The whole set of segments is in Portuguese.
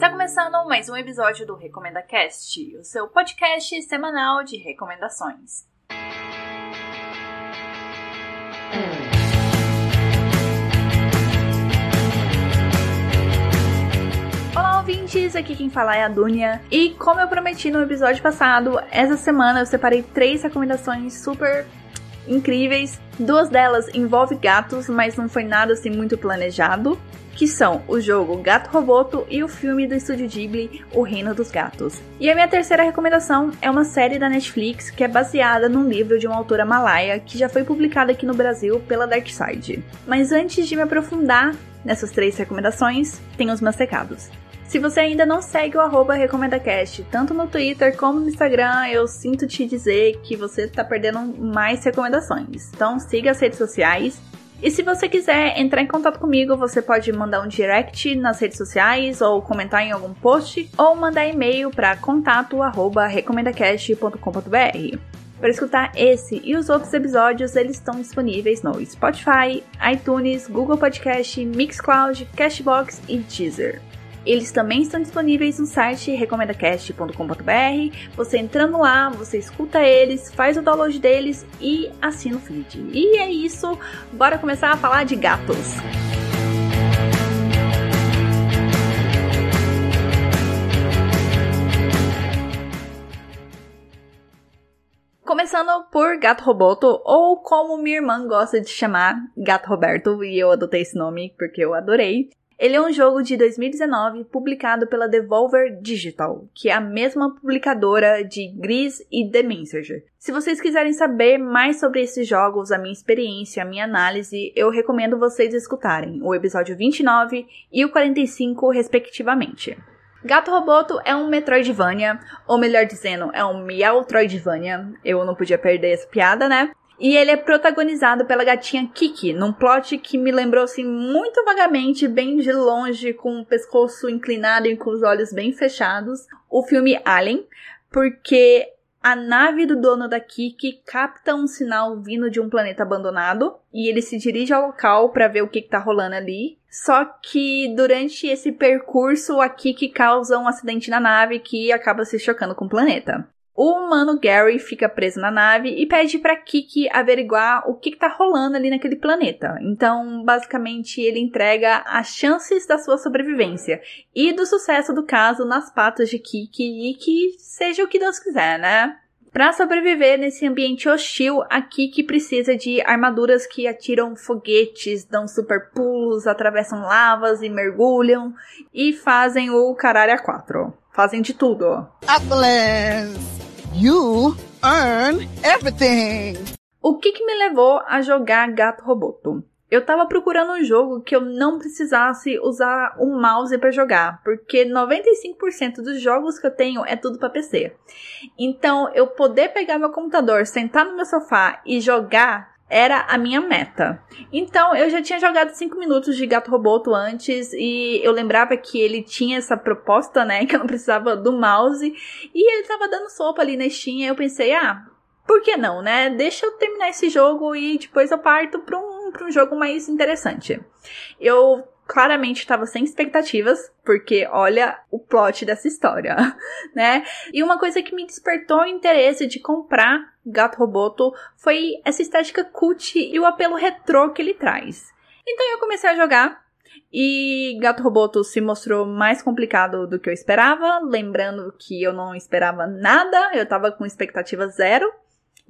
Está começando mais um episódio do Recomenda Cast, o seu podcast semanal de recomendações. Olá, ouvintes! Aqui quem fala é a Dunia. E como eu prometi no episódio passado, essa semana eu separei três recomendações super incríveis. Duas delas envolvem gatos, mas não foi nada assim muito planejado que são o jogo Gato Roboto e o filme do estúdio Ghibli, O Reino dos Gatos. E a minha terceira recomendação é uma série da Netflix que é baseada num livro de uma autora malaia que já foi publicada aqui no Brasil pela Dark Side. Mas antes de me aprofundar nessas três recomendações, tem os meus recados. Se você ainda não segue o arroba RecomendaCast, tanto no Twitter como no Instagram, eu sinto te dizer que você está perdendo mais recomendações. Então siga as redes sociais e se você quiser entrar em contato comigo, você pode mandar um direct nas redes sociais ou comentar em algum post ou mandar e-mail para contato@recomendacast.com.br. Para escutar esse e os outros episódios, eles estão disponíveis no Spotify, iTunes, Google Podcast, Mixcloud, Cashbox e Deezer. Eles também estão disponíveis no site recomendacast.com.br. Você entrando lá, você escuta eles, faz o download deles e assina o feed. E é isso, bora começar a falar de gatos. Começando por Gato Roboto, ou como minha irmã gosta de chamar, Gato Roberto, e eu adotei esse nome porque eu adorei. Ele é um jogo de 2019 publicado pela Devolver Digital, que é a mesma publicadora de Gris e The Messenger. Se vocês quiserem saber mais sobre esses jogos, a minha experiência, a minha análise, eu recomendo vocês escutarem o episódio 29 e o 45, respectivamente. Gato Roboto é um Metroidvania, ou melhor dizendo, é um Meowtroidvania. Eu não podia perder essa piada, né? E ele é protagonizado pela gatinha Kiki, num plot que me lembrou assim muito vagamente, bem de longe, com o pescoço inclinado e com os olhos bem fechados, o filme Alien, porque a nave do dono da Kiki capta um sinal vindo de um planeta abandonado e ele se dirige ao local para ver o que, que tá rolando ali. Só que durante esse percurso a Kiki causa um acidente na nave que acaba se chocando com o planeta. O humano Gary fica preso na nave e pede para Kiki averiguar o que, está rolando ali naquele planeta. Então, basicamente, ele entrega as chances da sua sobrevivência e do sucesso do caso nas patas de Kiki e que seja o que Deus quiser, né? Para sobreviver nesse ambiente hostil, a Kiki precisa de armaduras que atiram foguetes, dão super pulos, atravessam lavas e mergulham e fazem o caralho a quatro. Fazem de tudo. Atlas! You earn everything. O que, que me levou a jogar Gato Roboto? Eu tava procurando um jogo que eu não precisasse usar o um mouse para jogar, porque 95% dos jogos que eu tenho é tudo para PC. Então, eu poder pegar meu computador, sentar no meu sofá e jogar era a minha meta. Então, eu já tinha jogado 5 minutos de Gato Roboto antes e eu lembrava que ele tinha essa proposta, né, que eu não precisava do mouse e ele tava dando sopa ali na Steam e eu pensei, ah, por que não, né? Deixa eu terminar esse jogo e depois eu parto para um, pra um jogo mais interessante. Eu claramente estava sem expectativas, porque olha o plot dessa história, né? E uma coisa que me despertou o interesse de comprar Gato Roboto foi essa estética cult e o apelo retrô que ele traz. Então eu comecei a jogar e Gato Roboto se mostrou mais complicado do que eu esperava, lembrando que eu não esperava nada, eu tava com expectativa zero.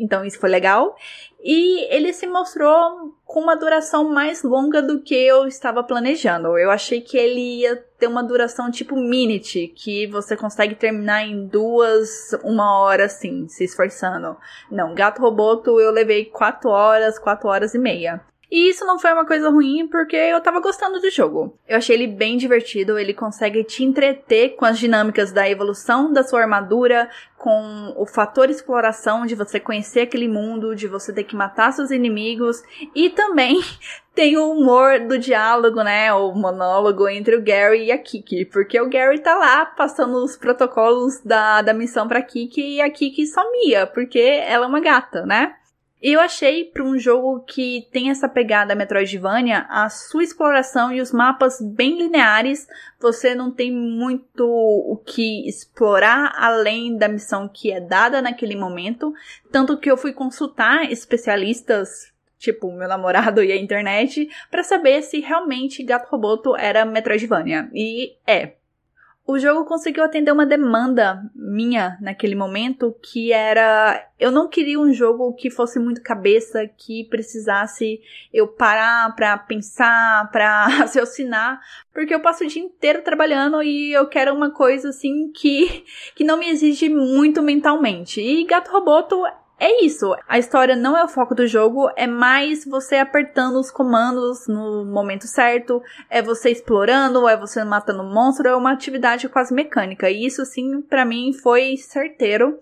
Então isso foi legal. E ele se mostrou com uma duração mais longa do que eu estava planejando. Eu achei que ele ia ter uma duração tipo Minute, que você consegue terminar em duas, uma hora assim, se esforçando. Não, Gato Roboto eu levei quatro horas, quatro horas e meia. E isso não foi uma coisa ruim porque eu tava gostando do jogo. Eu achei ele bem divertido, ele consegue te entreter com as dinâmicas da evolução da sua armadura, com o fator exploração de você conhecer aquele mundo, de você ter que matar seus inimigos e também tem o humor do diálogo, né, o monólogo entre o Gary e a Kiki, porque o Gary tá lá passando os protocolos da, da missão pra Kiki e a Kiki só mia, porque ela é uma gata, né? E eu achei para um jogo que tem essa pegada Metroidvania, a sua exploração e os mapas bem lineares, você não tem muito o que explorar além da missão que é dada naquele momento, tanto que eu fui consultar especialistas tipo meu namorado e a internet, para saber se realmente Gato Roboto era Metroidvania. E é. O jogo conseguiu atender uma demanda minha naquele momento, que era eu não queria um jogo que fosse muito cabeça, que precisasse eu parar pra pensar, pra raciocinar, porque eu passo o dia inteiro trabalhando e eu quero uma coisa assim que que não me exige muito mentalmente. E Gato Roboto é isso. A história não é o foco do jogo, é mais você apertando os comandos no momento certo, é você explorando, é você matando monstro, é uma atividade quase mecânica. E isso, sim, para mim foi certeiro.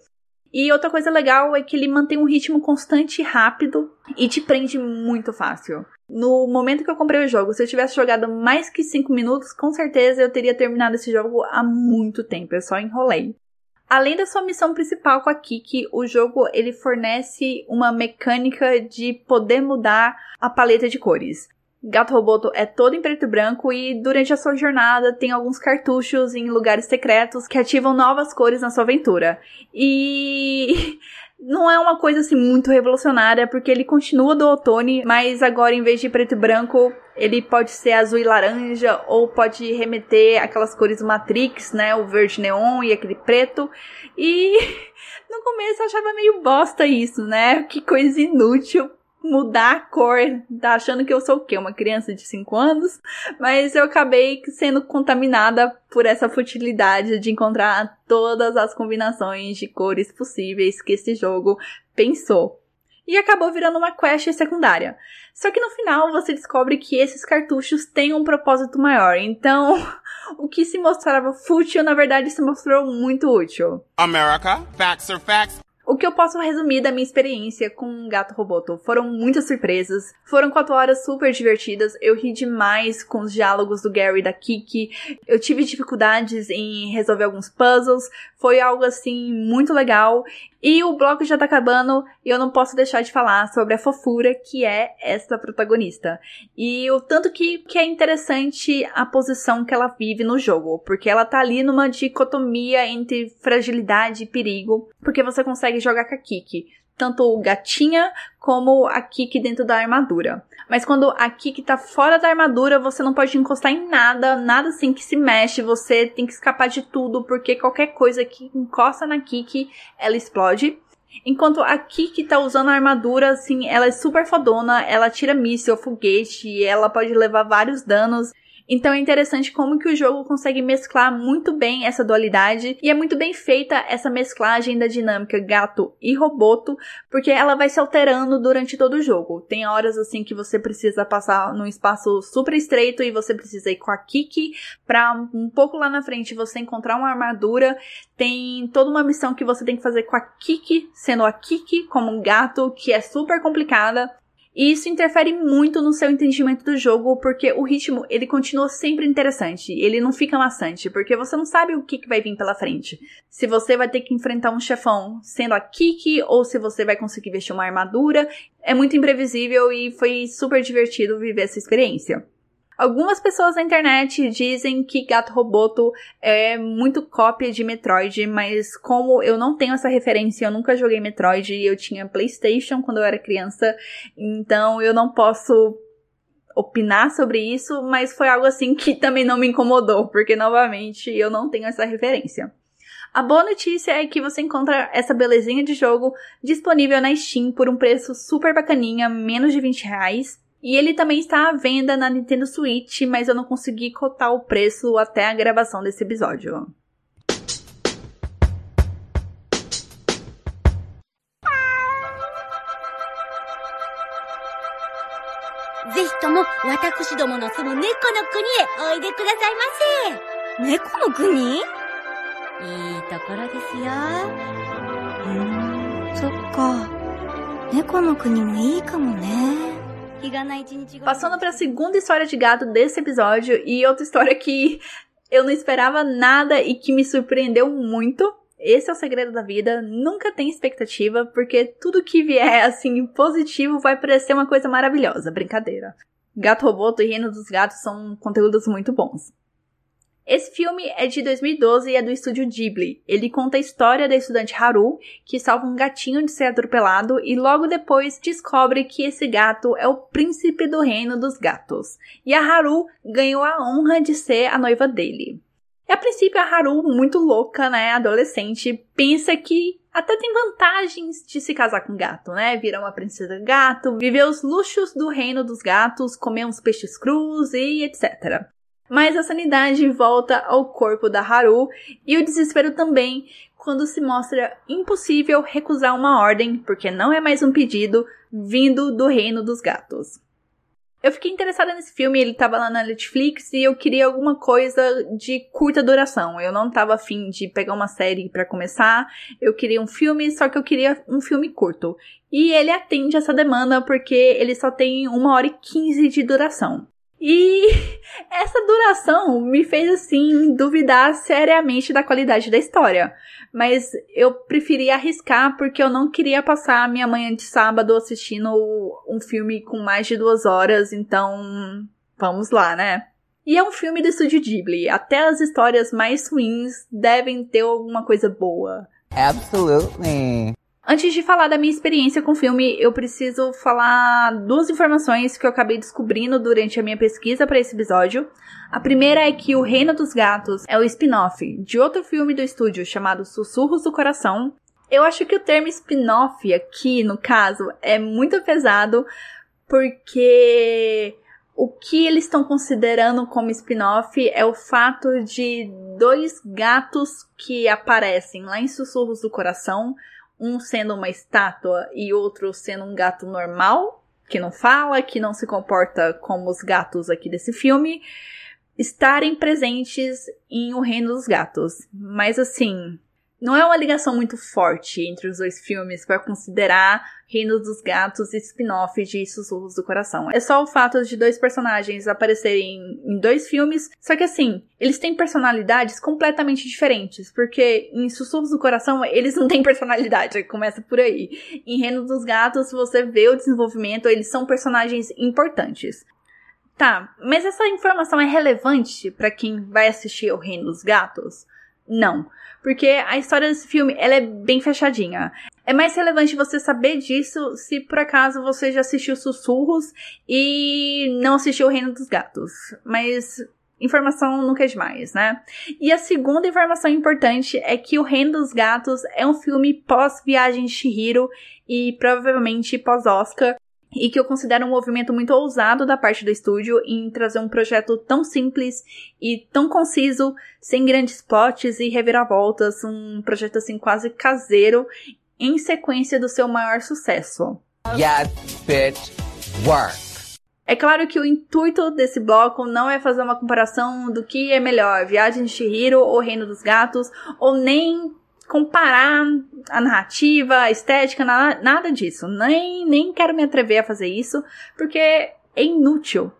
E outra coisa legal é que ele mantém um ritmo constante e rápido e te prende muito fácil. No momento que eu comprei o jogo, se eu tivesse jogado mais que 5 minutos, com certeza eu teria terminado esse jogo há muito tempo. Eu só enrolei. Além da sua missão principal com a Kiki, o jogo ele fornece uma mecânica de poder mudar a paleta de cores. Gato Roboto é todo em preto e branco e durante a sua jornada tem alguns cartuchos em lugares secretos que ativam novas cores na sua aventura. E não é uma coisa assim muito revolucionária, porque ele continua do outono, mas agora em vez de preto e branco, ele pode ser azul e laranja, ou pode remeter aquelas cores Matrix, né? O verde neon e aquele preto. E no começo eu achava meio bosta isso, né? Que coisa inútil mudar a cor, tá achando que eu sou o quê? Uma criança de 5 anos? Mas eu acabei sendo contaminada por essa futilidade de encontrar todas as combinações de cores possíveis que esse jogo pensou. E acabou virando uma quest secundária. Só que no final você descobre que esses cartuchos têm um propósito maior. Então, o que se mostrava fútil, na verdade, se mostrou muito útil. America, facts are facts. O que eu posso resumir da minha experiência com Gato Roboto? Foram muitas surpresas, foram quatro horas super divertidas, eu ri demais com os diálogos do Gary e da Kiki, eu tive dificuldades em resolver alguns puzzles, foi algo assim muito legal. E o bloco já tá acabando e eu não posso deixar de falar sobre a fofura que é essa protagonista. E o tanto que, que é interessante a posição que ela vive no jogo, porque ela tá ali numa dicotomia entre fragilidade e perigo, porque você consegue jogar com a Kiki tanto gatinha como a Kiki dentro da armadura. Mas quando a Kiki tá fora da armadura, você não pode encostar em nada, nada assim que se mexe, você tem que escapar de tudo, porque qualquer coisa que encosta na Kiki, ela explode. Enquanto a Kiki tá usando a armadura, assim, ela é super fodona, ela tira míssil, foguete, ela pode levar vários danos. Então é interessante como que o jogo consegue mesclar muito bem essa dualidade e é muito bem feita essa mesclagem da dinâmica gato e roboto, porque ela vai se alterando durante todo o jogo. Tem horas assim que você precisa passar num espaço super estreito e você precisa ir com a Kiki para um pouco lá na frente você encontrar uma armadura. Tem toda uma missão que você tem que fazer com a Kiki, sendo a Kiki como um gato, que é super complicada. E isso interfere muito no seu entendimento do jogo, porque o ritmo, ele continua sempre interessante, ele não fica maçante, porque você não sabe o que, que vai vir pela frente. Se você vai ter que enfrentar um chefão sendo a Kiki, ou se você vai conseguir vestir uma armadura, é muito imprevisível e foi super divertido viver essa experiência. Algumas pessoas na internet dizem que Gato Roboto é muito cópia de Metroid, mas como eu não tenho essa referência, eu nunca joguei Metroid e eu tinha PlayStation quando eu era criança, então eu não posso opinar sobre isso, mas foi algo assim que também não me incomodou, porque novamente eu não tenho essa referência. A boa notícia é que você encontra essa belezinha de jogo disponível na Steam por um preço super bacaninha, menos de 20 reais. E ele também está à venda na Nintendo Switch, mas eu não consegui cotar o preço até a gravação desse episódio. Passando para a segunda história de gato desse episódio e outra história que eu não esperava nada e que me surpreendeu muito. Esse é o segredo da vida, nunca tem expectativa, porque tudo que vier assim positivo vai parecer uma coisa maravilhosa, brincadeira. Gato Roboto e Reino dos Gatos são conteúdos muito bons. Esse filme é de 2012 e é do estúdio Ghibli. Ele conta a história da estudante Haru, que salva um gatinho de ser atropelado e logo depois descobre que esse gato é o príncipe do reino dos gatos. E a Haru ganhou a honra de ser a noiva dele. E a princípio a Haru, muito louca, né, adolescente, pensa que até tem vantagens de se casar com gato, né? Virar uma princesa gato, viver os luxos do reino dos gatos, comer uns peixes crus e etc. Mas a sanidade volta ao corpo da Haru e o desespero também quando se mostra impossível recusar uma ordem, porque não é mais um pedido vindo do reino dos gatos. Eu fiquei interessada nesse filme, ele tava lá na Netflix e eu queria alguma coisa de curta duração. Eu não tava afim de pegar uma série para começar, eu queria um filme, só que eu queria um filme curto. E ele atende essa demanda porque ele só tem uma hora e quinze de duração. E essa duração me fez assim duvidar seriamente da qualidade da história. Mas eu preferi arriscar porque eu não queria passar a minha manhã de sábado assistindo um filme com mais de duas horas, então vamos lá, né? E é um filme do estúdio Ghibli. Até as histórias mais ruins devem ter alguma coisa boa. Absolutely. Antes de falar da minha experiência com o filme, eu preciso falar duas informações que eu acabei descobrindo durante a minha pesquisa para esse episódio. A primeira é que O Reino dos Gatos é o spin-off de outro filme do estúdio chamado Sussurros do Coração. Eu acho que o termo spin-off aqui, no caso, é muito pesado porque o que eles estão considerando como spin-off é o fato de dois gatos que aparecem lá em Sussurros do Coração um sendo uma estátua e outro sendo um gato normal, que não fala, que não se comporta como os gatos aqui desse filme, estarem presentes em O Reino dos Gatos. Mas assim, não é uma ligação muito forte entre os dois filmes para considerar Reino dos Gatos e spin-off de Sussurros do Coração. É só o fato de dois personagens aparecerem em dois filmes, só que assim, eles têm personalidades completamente diferentes, porque em Sussurros do Coração eles não têm personalidade, começa por aí. Em Reino dos Gatos você vê o desenvolvimento, eles são personagens importantes. Tá, mas essa informação é relevante para quem vai assistir O Reino dos Gatos? Não, porque a história desse filme ela é bem fechadinha. É mais relevante você saber disso se por acaso você já assistiu Sussurros e não assistiu O Reino dos Gatos. Mas informação nunca é demais, né? E a segunda informação importante é que O Reino dos Gatos é um filme pós-Viagem de Shihiro e provavelmente pós-Oscar e que eu considero um movimento muito ousado da parte do estúdio em trazer um projeto tão simples e tão conciso, sem grandes plots e reviravoltas, um projeto assim quase caseiro, em sequência do seu maior sucesso. Yes, bitch, work. É claro que o intuito desse bloco não é fazer uma comparação do que é melhor, Viagem de Shihiro ou Reino dos Gatos, ou nem comparar a narrativa, a estética, nada, nada disso. Nem, nem quero me atrever a fazer isso, porque é inútil.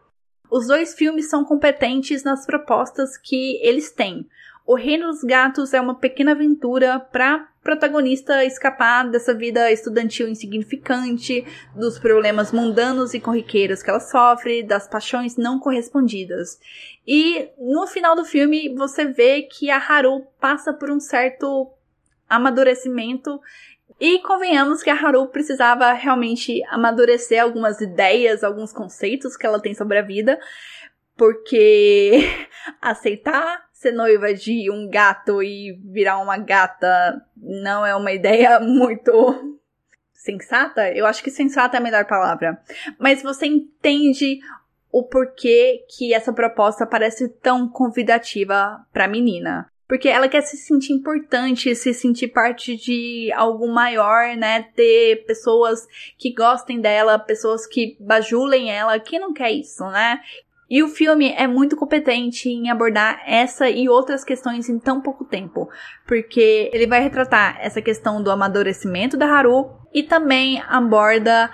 Os dois filmes são competentes nas propostas que eles têm. O Reino dos Gatos é uma pequena aventura para protagonista escapar dessa vida estudantil insignificante, dos problemas mundanos e corriqueiros que ela sofre, das paixões não correspondidas. E no final do filme você vê que a Haru passa por um certo amadurecimento. E convenhamos que a Haru precisava realmente amadurecer algumas ideias, alguns conceitos que ela tem sobre a vida, porque aceitar ser noiva de um gato e virar uma gata não é uma ideia muito sensata. Eu acho que sensata é a melhor palavra. Mas você entende o porquê que essa proposta parece tão convidativa para a menina. Porque ela quer se sentir importante, se sentir parte de algo maior, né? Ter pessoas que gostem dela, pessoas que bajulem ela. Quem não quer isso, né? E o filme é muito competente em abordar essa e outras questões em tão pouco tempo, porque ele vai retratar essa questão do amadurecimento da Haru e também aborda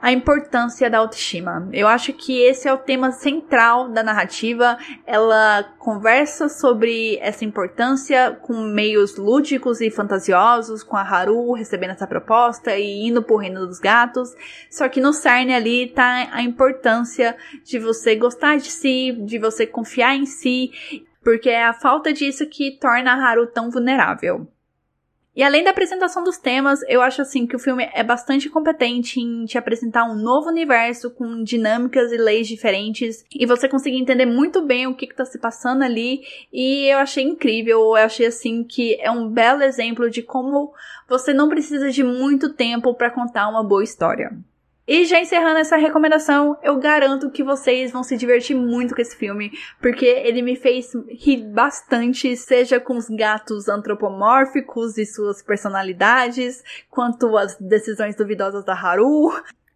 a importância da autoestima. Eu acho que esse é o tema central da narrativa. Ela conversa sobre essa importância com meios lúdicos e fantasiosos, com a Haru recebendo essa proposta e indo pro reino dos gatos. Só que no cerne ali tá a importância de você gostar de si, de você confiar em si, porque é a falta disso que torna a Haru tão vulnerável. E além da apresentação dos temas, eu acho assim que o filme é bastante competente em te apresentar um novo universo com dinâmicas e leis diferentes e você conseguir entender muito bem o que, está se passando ali. E eu achei incrível, eu achei assim que é um belo exemplo de como você não precisa de muito tempo para contar uma boa história. E já encerrando essa recomendação, eu garanto que vocês vão se divertir muito com esse filme, porque ele me fez rir bastante, seja com os gatos antropomórficos e suas personalidades, quanto as decisões duvidosas da Haru.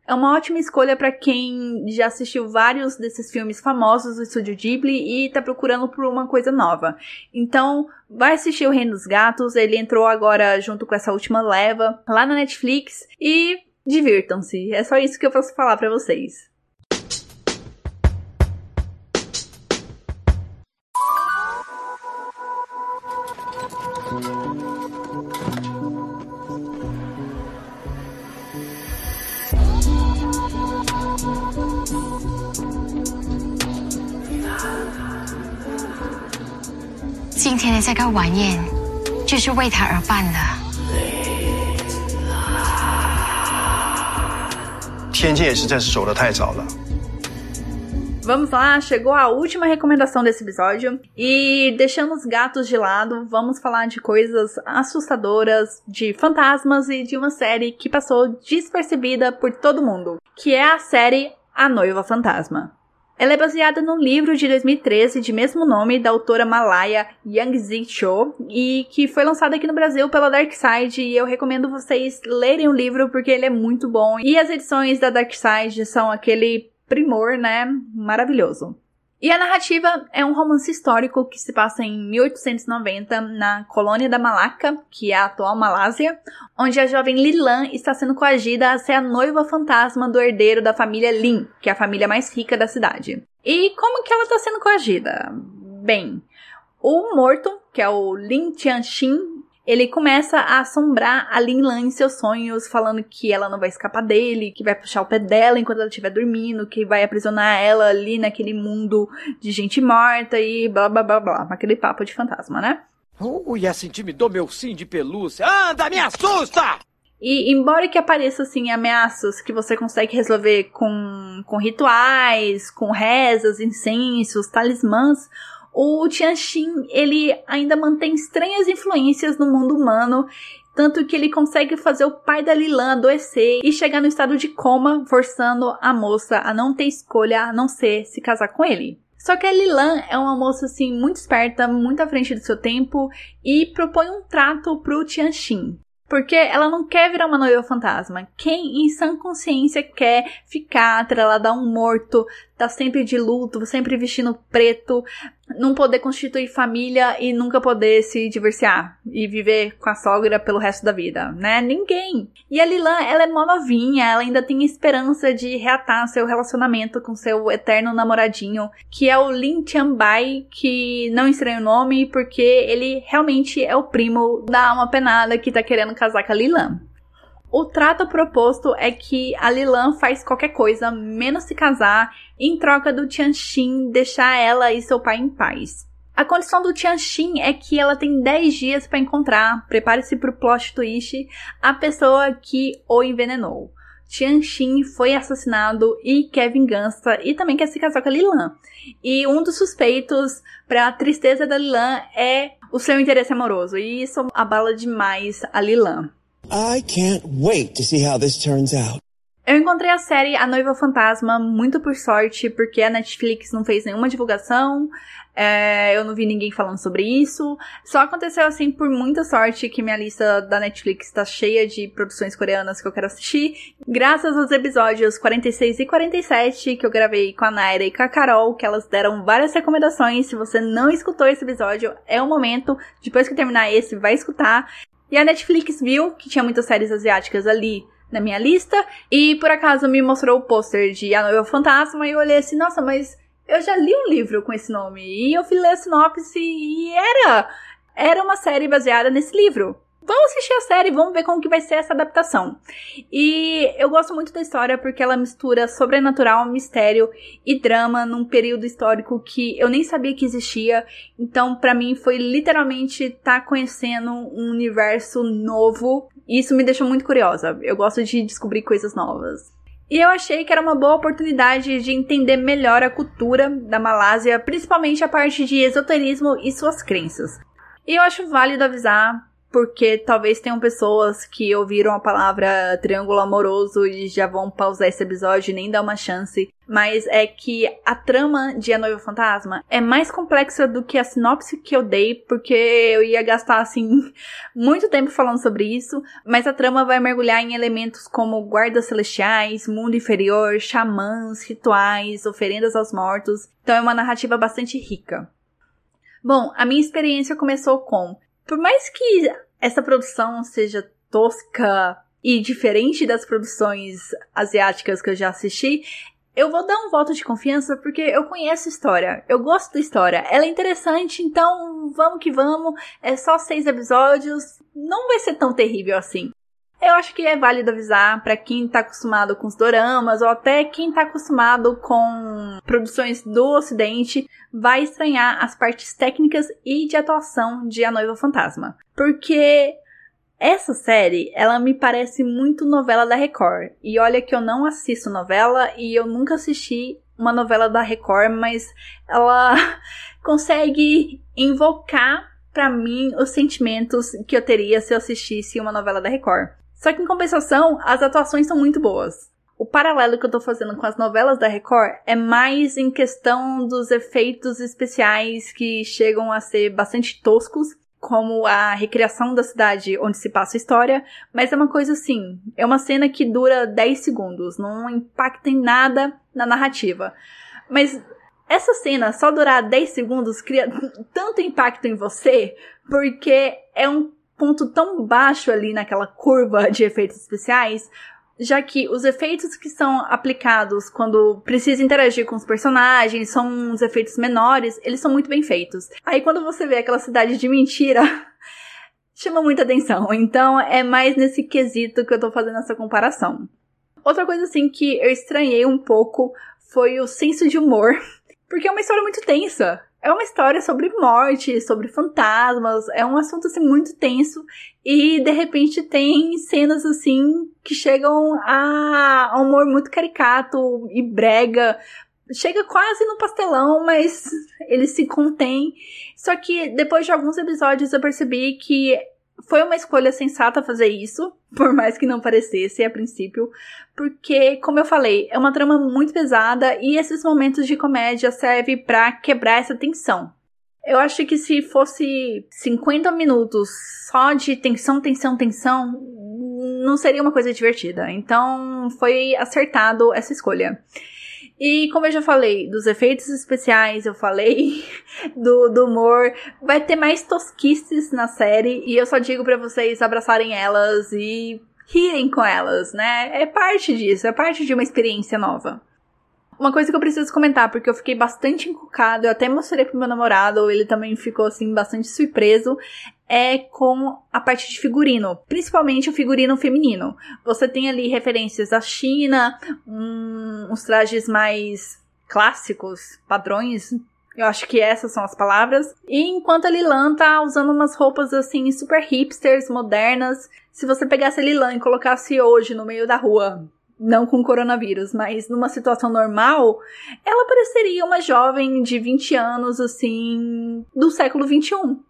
É uma ótima escolha para quem já assistiu vários desses filmes famosos do estúdio Ghibli e tá procurando por uma coisa nova. Então, vai assistir O Reino dos Gatos, ele entrou agora junto com essa última leva lá na Netflix e divirtam-se. É só isso que eu posso falar para vocês. Hoje 的这个晚宴就是为他而办的。 天界实在是走得太早了。Vamos lá, chegou a última recomendação desse episódio. E deixando os gatos de lado, vamos falar de coisas assustadoras, de fantasmas e de uma série que passou despercebida por todo mundo, que é a série A Noiva Fantasma. Ela é baseada num livro de 2013 de mesmo nome da autora malaya Yang Cho e que foi lançado aqui no Brasil pela Dark Side e eu recomendo vocês lerem o livro porque ele é muito bom e as edições da Dark Side são aquele primor, né, maravilhoso. E a narrativa é um romance histórico que se passa em 1890 na colônia da Malaca, que é a atual Malásia, onde a jovem Lilan está sendo coagida a ser a noiva fantasma do herdeiro da família Lin, que é a família mais rica da cidade. E como que ela está sendo coagida? Bem, o morto, que é o Lin Tianxin, ele começa a assombrar a Lin Lan em seus sonhos, falando que ela não vai escapar dele, que vai puxar o pé dela enquanto ela estiver dormindo, que vai aprisionar ela ali naquele mundo de gente morta e blá blá blá blá. Aquele papo de fantasma, né? Ui, essa intimidou meu sim de pelúcia. Anda, me assusta! E embora que apareça assim ameaças que você consegue resolver com, com rituais, com rezas, incensos, talismãs, o Tianxin, ele ainda mantém estranhas influências no mundo humano, tanto que ele consegue fazer o pai da Lilan adoecer e chegar no estado de coma, forçando a moça a não ter escolha a não ser se casar com ele. Só que a Lilan é uma moça assim muito esperta, muito à frente do seu tempo e propõe um trato pro Tianxin. Porque ela não quer virar uma noiva fantasma. Quem em sã consciência quer ficar atrelada a um morto, tá sempre de luto, sempre vestindo preto, não poder constituir família e nunca poder se divorciar e viver com a sogra pelo resto da vida, né? Ninguém. E a Lilan, ela é mó novinha, ela ainda tem esperança de reatar seu relacionamento com seu eterno namoradinho, que é o Lin Tianbai, que não estranha o nome porque ele realmente é o primo da alma penada que tá querendo casar com a Lilan. O trato proposto é que a Lilan faz qualquer coisa, menos se casar, em troca do Tianxin deixar ela e seu pai em paz. A condição do Tianxin é que ela tem 10 dias para encontrar, prepare-se para o plot twist, a pessoa que o envenenou. Tianxin foi assassinado e quer vingança e também quer se casar com a Lilan. E um dos suspeitos para a tristeza da Lilan é o seu interesse amoroso, e isso abala demais a Lilan. I can't wait to see how this turns out. Eu encontrei a série A Noiva Fantasma muito por sorte, porque a Netflix não fez nenhuma divulgação, é, eu não vi ninguém falando sobre isso. Só aconteceu assim por muita sorte que minha lista da Netflix está cheia de produções coreanas que eu quero assistir. Graças aos episódios 46 e 47 que eu gravei com a Naira e com a Carol, que elas deram várias recomendações. Se você não escutou esse episódio, é o momento. Depois que terminar esse, vai escutar. E a Netflix viu que tinha muitas séries asiáticas ali na minha lista e por acaso me mostrou o pôster de A Noiva Fantasma e eu olhei assim, nossa, mas eu já li um livro com esse nome e eu fui ler a sinopse e era era uma série baseada nesse livro. Vamos assistir a série, vamos ver como que vai ser essa adaptação. E eu gosto muito da história porque ela mistura sobrenatural, mistério e drama num período histórico que eu nem sabia que existia. Então, para mim foi literalmente estar tá conhecendo um universo novo. E isso me deixou muito curiosa. Eu gosto de descobrir coisas novas. E eu achei que era uma boa oportunidade de entender melhor a cultura da Malásia, principalmente a parte de esoterismo e suas crenças. E eu acho válido avisar porque talvez tenham pessoas que ouviram a palavra triângulo amoroso e já vão pausar esse episódio e nem dar uma chance. Mas é que a trama de A Noiva Fantasma é mais complexa do que a sinopse que eu dei, porque eu ia gastar, assim, muito tempo falando sobre isso. Mas a trama vai mergulhar em elementos como guardas celestiais, mundo inferior, xamãs, rituais, oferendas aos mortos. Então é uma narrativa bastante rica. Bom, a minha experiência começou com por mais que essa produção seja tosca e diferente das produções asiáticas que eu já assisti, eu vou dar um voto de confiança porque eu conheço a história, eu gosto da história, ela é interessante, então vamos que vamos. É só seis episódios, não vai ser tão terrível assim. Eu acho que é válido avisar para quem tá acostumado com os doramas ou até quem tá acostumado com produções do ocidente vai estranhar as partes técnicas e de atuação de A Noiva Fantasma. Porque essa série, ela me parece muito novela da Record. E olha que eu não assisto novela e eu nunca assisti uma novela da Record, mas ela consegue invocar para mim os sentimentos que eu teria se eu assistisse uma novela da Record. Só que em compensação, as atuações são muito boas. O paralelo que eu tô fazendo com as novelas da Record é mais em questão dos efeitos especiais que chegam a ser bastante toscos, como a recriação da cidade onde se passa a história, mas é uma coisa assim, é uma cena que dura 10 segundos, não impacta em nada na narrativa. Mas essa cena só durar 10 segundos cria tanto impacto em você, porque é um ponto tão baixo ali naquela curva de efeitos especiais, já que os efeitos que são aplicados quando precisa interagir com os personagens são uns efeitos menores, eles são muito bem feitos. Aí quando você vê aquela cidade de mentira, chama muita atenção. Então é mais nesse quesito que eu tô fazendo essa comparação. Outra coisa assim que eu estranhei um pouco foi o senso de humor, porque é uma história muito tensa. É uma história sobre morte, sobre fantasmas, é um assunto assim muito tenso e de repente tem cenas assim que chegam a, um humor muito caricato e brega. Chega quase no pastelão, mas ele se contém. Só que depois de alguns episódios eu percebi que foi uma escolha sensata fazer isso, por mais que não parecesse a princípio, porque, como eu falei, é uma trama muito pesada e esses momentos de comédia servem para quebrar essa tensão. Eu acho que se fosse 50 minutos só de tensão, tensão, tensão, não seria uma coisa divertida. Então, foi acertado essa escolha. E como eu já falei, dos efeitos especiais, eu falei do, do humor, vai ter mais tosquices na série e eu só digo para vocês abraçarem elas e rirem com elas, né? É parte disso, é parte de uma experiência nova. Uma coisa que eu preciso comentar, porque eu fiquei bastante encucado, eu até mostrei pro meu namorado, ele também ficou assim bastante surpreso, é com a parte de figurino, principalmente o figurino feminino. Você tem ali referências da China, um, uns trajes mais clássicos, padrões eu acho que essas são as palavras. E enquanto a Lilan tá usando umas roupas assim super hipsters, modernas, se você pegasse a Lilan e colocasse hoje no meio da rua, não com coronavírus, mas numa situação normal, ela pareceria uma jovem de 20 anos, assim, do século 21.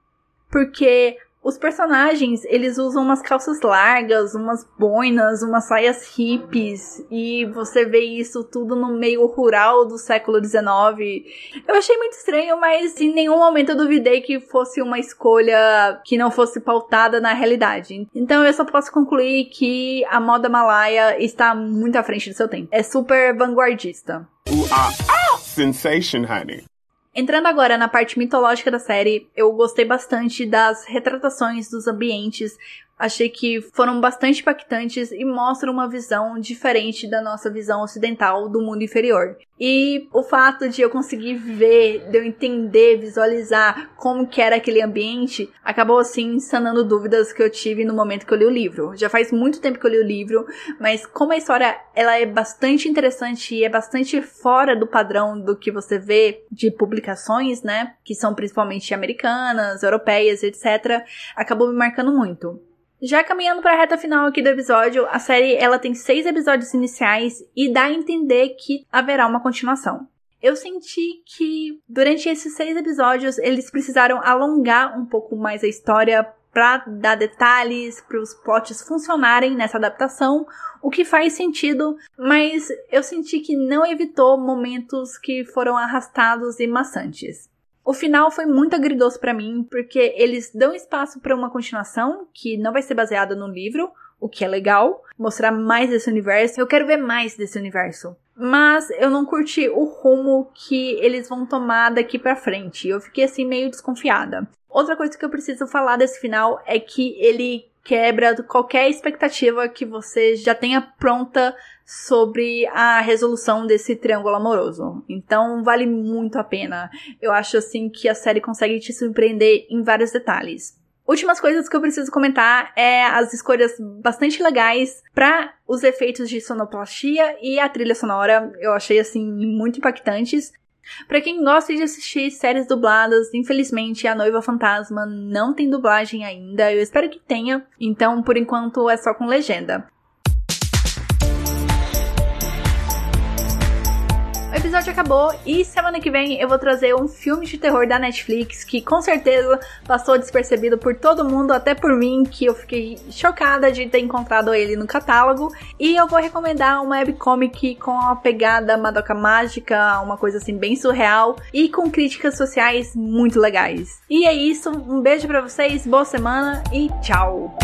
Porque os personagens, eles usam umas calças largas, umas boinas, umas saias hippies, e você vê isso tudo no meio rural do século XIX. Eu achei muito estranho, mas em nenhum momento eu duvidei que fosse uma escolha que não fosse pautada na realidade. Então eu só posso concluir que a moda malaia está muito à frente do seu tempo. É super vanguardista. Uh, uh, Sensation, honey. Entrando agora na parte mitológica da série, eu gostei bastante das retratações dos ambientes, Achei que foram bastante impactantes e mostram uma visão diferente da nossa visão ocidental do mundo inferior. E o fato de eu conseguir ver, de eu entender, visualizar como que era aquele ambiente, acabou assim sanando dúvidas que eu tive no momento que eu li o livro. Já faz muito tempo que eu li o livro, mas como a história ela é bastante interessante e é bastante fora do padrão do que você vê de publicações, né, que são principalmente americanas, europeias, etc, acabou me marcando muito. Já caminhando para a reta final aqui do episódio, a série ela tem seis episódios iniciais e dá a entender que haverá uma continuação. Eu senti que durante esses seis episódios eles precisaram alongar um pouco mais a história para dar detalhes, para os plots funcionarem nessa adaptação, o que faz sentido, mas eu senti que não evitou momentos que foram arrastados e maçantes. O final foi muito agridoce para mim, porque eles dão espaço para uma continuação que não vai ser baseada no livro, o que é legal, mostrar mais desse universo. Eu quero ver mais desse universo. Mas eu não curti o rumo que eles vão tomar daqui para frente. Eu fiquei assim meio desconfiada. Outra coisa que eu preciso falar desse final é que ele quebra qualquer expectativa que você já tenha pronta sobre a resolução desse triângulo amoroso. Então vale muito a pena. Eu acho assim que a série consegue te surpreender em vários detalhes. Últimas coisas que eu preciso comentar é as escolhas bastante legais para os efeitos de sonoplastia e a trilha sonora. Eu achei assim muito impactantes. Para quem gosta de assistir séries dubladas, infelizmente a Noiva Fantasma não tem dublagem ainda. Eu espero que tenha, então por enquanto é só com legenda. Episódio acabou e semana que vem eu vou trazer um filme de terror da Netflix que com certeza passou despercebido por todo mundo, até por mim, que eu fiquei chocada de ter encontrado ele no catálogo. E eu vou recomendar uma webcomic com a pegada Madoka Mágica, uma coisa assim bem surreal e com críticas sociais muito legais. E é isso, um beijo para vocês, boa semana e tchau!